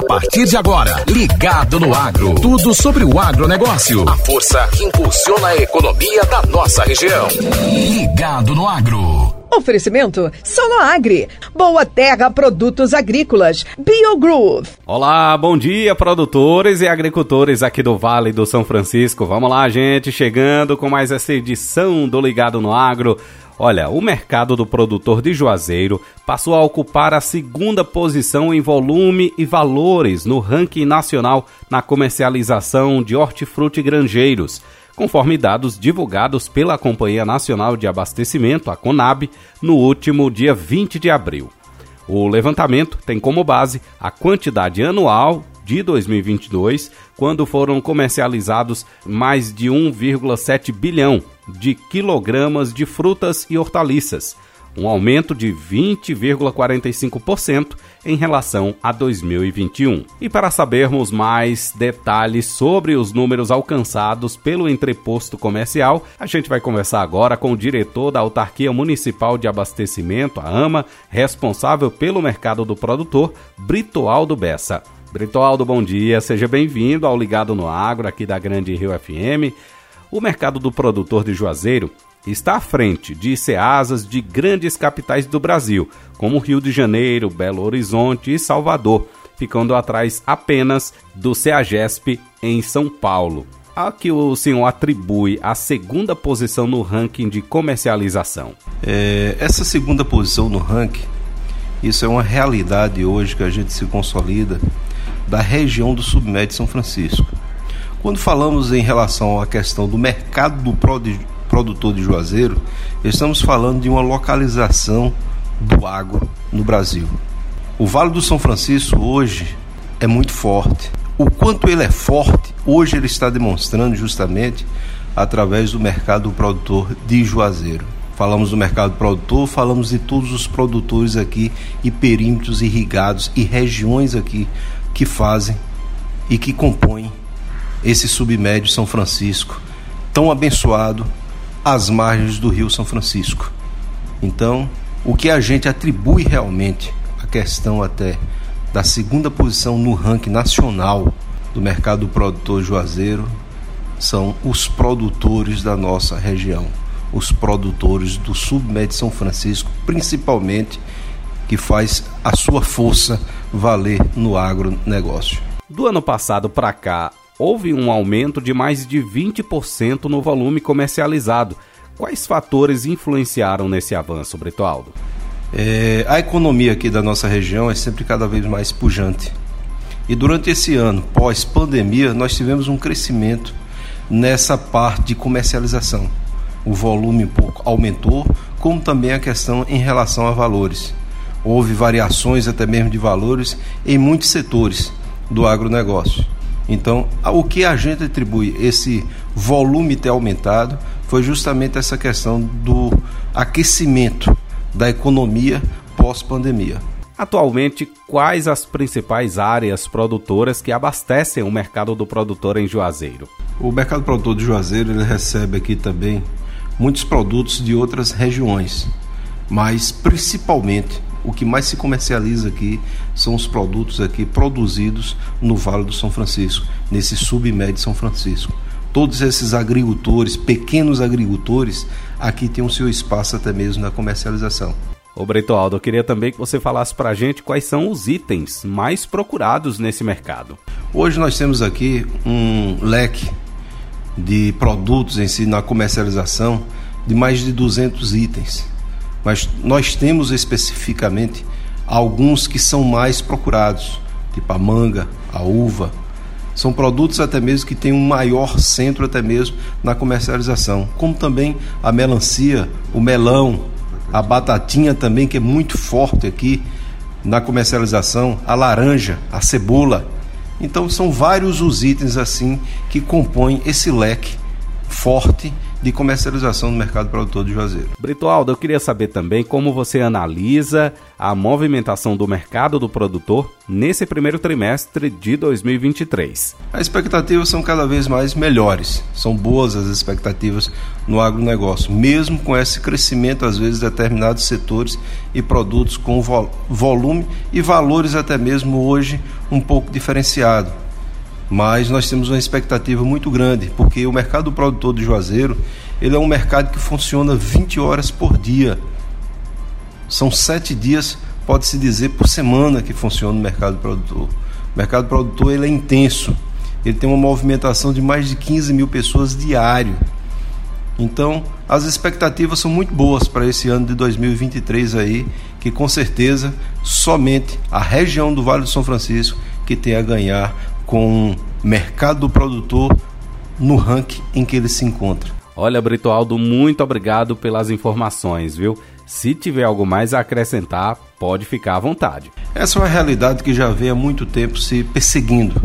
A partir de agora, ligado no agro. Tudo sobre o agronegócio. A força que impulsiona a economia da nossa região. Ligado no agro. Oferecimento Soloagri, Boa Terra Produtos Agrícolas, BioGroove. Olá, bom dia produtores e agricultores aqui do Vale do São Francisco. Vamos lá, gente, chegando com mais essa edição do Ligado no Agro. Olha, o mercado do produtor de Juazeiro passou a ocupar a segunda posição em volume e valores no ranking nacional na comercialização de hortifruti granjeiros, conforme dados divulgados pela Companhia Nacional de Abastecimento, a CONAB, no último dia 20 de abril. O levantamento tem como base a quantidade anual de 2022, quando foram comercializados mais de 1,7 bilhão de quilogramas de frutas e hortaliças, um aumento de 20,45% em relação a 2021. E para sabermos mais detalhes sobre os números alcançados pelo entreposto comercial, a gente vai conversar agora com o diretor da Autarquia Municipal de Abastecimento, a AMA, responsável pelo mercado do produtor, Brito Aldo Bessa. Britoaldo, bom dia, seja bem-vindo ao Ligado no Agro aqui da Grande Rio FM. O mercado do produtor de Juazeiro está à frente de ceasas de grandes capitais do Brasil, como Rio de Janeiro, Belo Horizonte e Salvador, ficando atrás apenas do CEAGESP em São Paulo. A que o senhor atribui a segunda posição no ranking de comercialização? É, essa segunda posição no ranking, isso é uma realidade hoje que a gente se consolida da região do Submédio São Francisco. Quando falamos em relação à questão do mercado do produtor de Juazeiro, estamos falando de uma localização do agro no Brasil. O Vale do São Francisco hoje é muito forte. O quanto ele é forte, hoje ele está demonstrando justamente através do mercado produtor de Juazeiro. Falamos do mercado produtor, falamos de todos os produtores aqui e perímetros irrigados e regiões aqui que fazem e que compõem esse submédio São Francisco, tão abençoado às margens do Rio São Francisco. Então, o que a gente atribui realmente a questão até da segunda posição no ranking nacional do mercado produtor juazeiro são os produtores da nossa região, os produtores do submédio São Francisco, principalmente que faz a sua força valer no agronegócio. Do ano passado para cá, houve um aumento de mais de 20% no volume comercializado. Quais fatores influenciaram nesse avanço, Brito Aldo? É, a economia aqui da nossa região é sempre cada vez mais pujante. E durante esse ano, pós-pandemia, nós tivemos um crescimento nessa parte de comercialização. O volume um pouco aumentou, como também a questão em relação a valores houve variações até mesmo de valores em muitos setores do agronegócio. Então, o que a gente atribui esse volume ter aumentado foi justamente essa questão do aquecimento da economia pós-pandemia. Atualmente, quais as principais áreas produtoras que abastecem o mercado do produtor em Juazeiro? O mercado produtor de Juazeiro ele recebe aqui também muitos produtos de outras regiões, mas principalmente o que mais se comercializa aqui são os produtos aqui produzidos no Vale do São Francisco, nesse submédio São Francisco. Todos esses agricultores, pequenos agricultores, aqui têm o seu espaço até mesmo na comercialização. Ô Brito Aldo, eu queria também que você falasse para a gente quais são os itens mais procurados nesse mercado. Hoje nós temos aqui um leque de produtos em si na comercialização de mais de 200 itens mas nós temos especificamente alguns que são mais procurados, tipo a manga, a uva. São produtos até mesmo que têm um maior centro até mesmo na comercialização, como também a melancia, o melão, a batatinha também que é muito forte aqui na comercialização, a laranja, a cebola. Então são vários os itens assim que compõem esse leque forte de comercialização no mercado produtor de Juazeiro. Britoaldo, eu queria saber também como você analisa a movimentação do mercado do produtor nesse primeiro trimestre de 2023. As expectativas são cada vez mais melhores, são boas as expectativas no agronegócio, mesmo com esse crescimento, às vezes, de determinados setores e produtos com volume e valores até mesmo hoje um pouco diferenciado mas nós temos uma expectativa muito grande, porque o mercado produtor do Juazeiro, ele é um mercado que funciona 20 horas por dia. São sete dias, pode-se dizer, por semana que funciona o mercado produtor. O mercado produtor ele é intenso, ele tem uma movimentação de mais de 15 mil pessoas diário. Então, as expectativas são muito boas para esse ano de 2023 aí, que com certeza somente a região do Vale do São Francisco que tem a ganhar com o mercado do produtor no ranking em que ele se encontra. Olha, Brito Aldo, muito obrigado pelas informações, viu? Se tiver algo mais a acrescentar, pode ficar à vontade. Essa é uma realidade que já vem há muito tempo se perseguindo,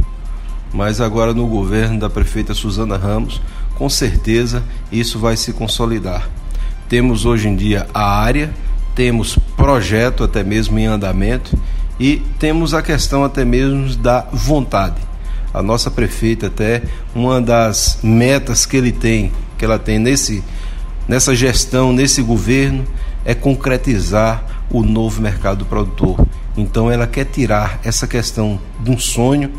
mas agora no governo da prefeita Suzana Ramos, com certeza isso vai se consolidar. Temos hoje em dia a área, temos projeto até mesmo em andamento e temos a questão até mesmo da vontade a nossa prefeita até uma das metas que ele tem, que ela tem nesse nessa gestão, nesse governo, é concretizar o novo mercado produtor. Então ela quer tirar essa questão de um sonho,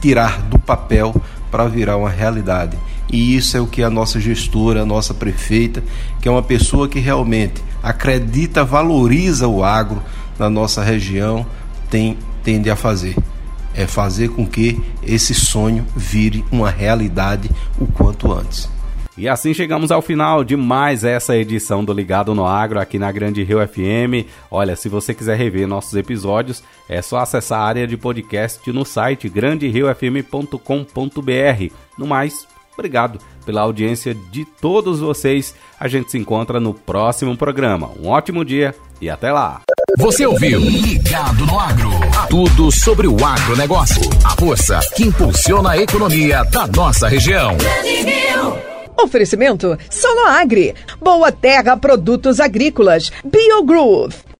tirar do papel para virar uma realidade. E isso é o que a nossa gestora, a nossa prefeita, que é uma pessoa que realmente acredita, valoriza o agro na nossa região, tem tende a fazer é fazer com que esse sonho vire uma realidade o quanto antes. E assim chegamos ao final de mais essa edição do Ligado no Agro aqui na Grande Rio FM. Olha, se você quiser rever nossos episódios, é só acessar a área de podcast no site granderiofm.com.br. No mais, obrigado pela audiência de todos vocês. A gente se encontra no próximo programa. Um ótimo dia e até lá. Você ouviu Ligado no Agro. Tudo sobre o agronegócio. A força que impulsiona a economia da nossa região. Oferecimento Soloagri. Boa Terra Produtos Agrícolas. Biogrove.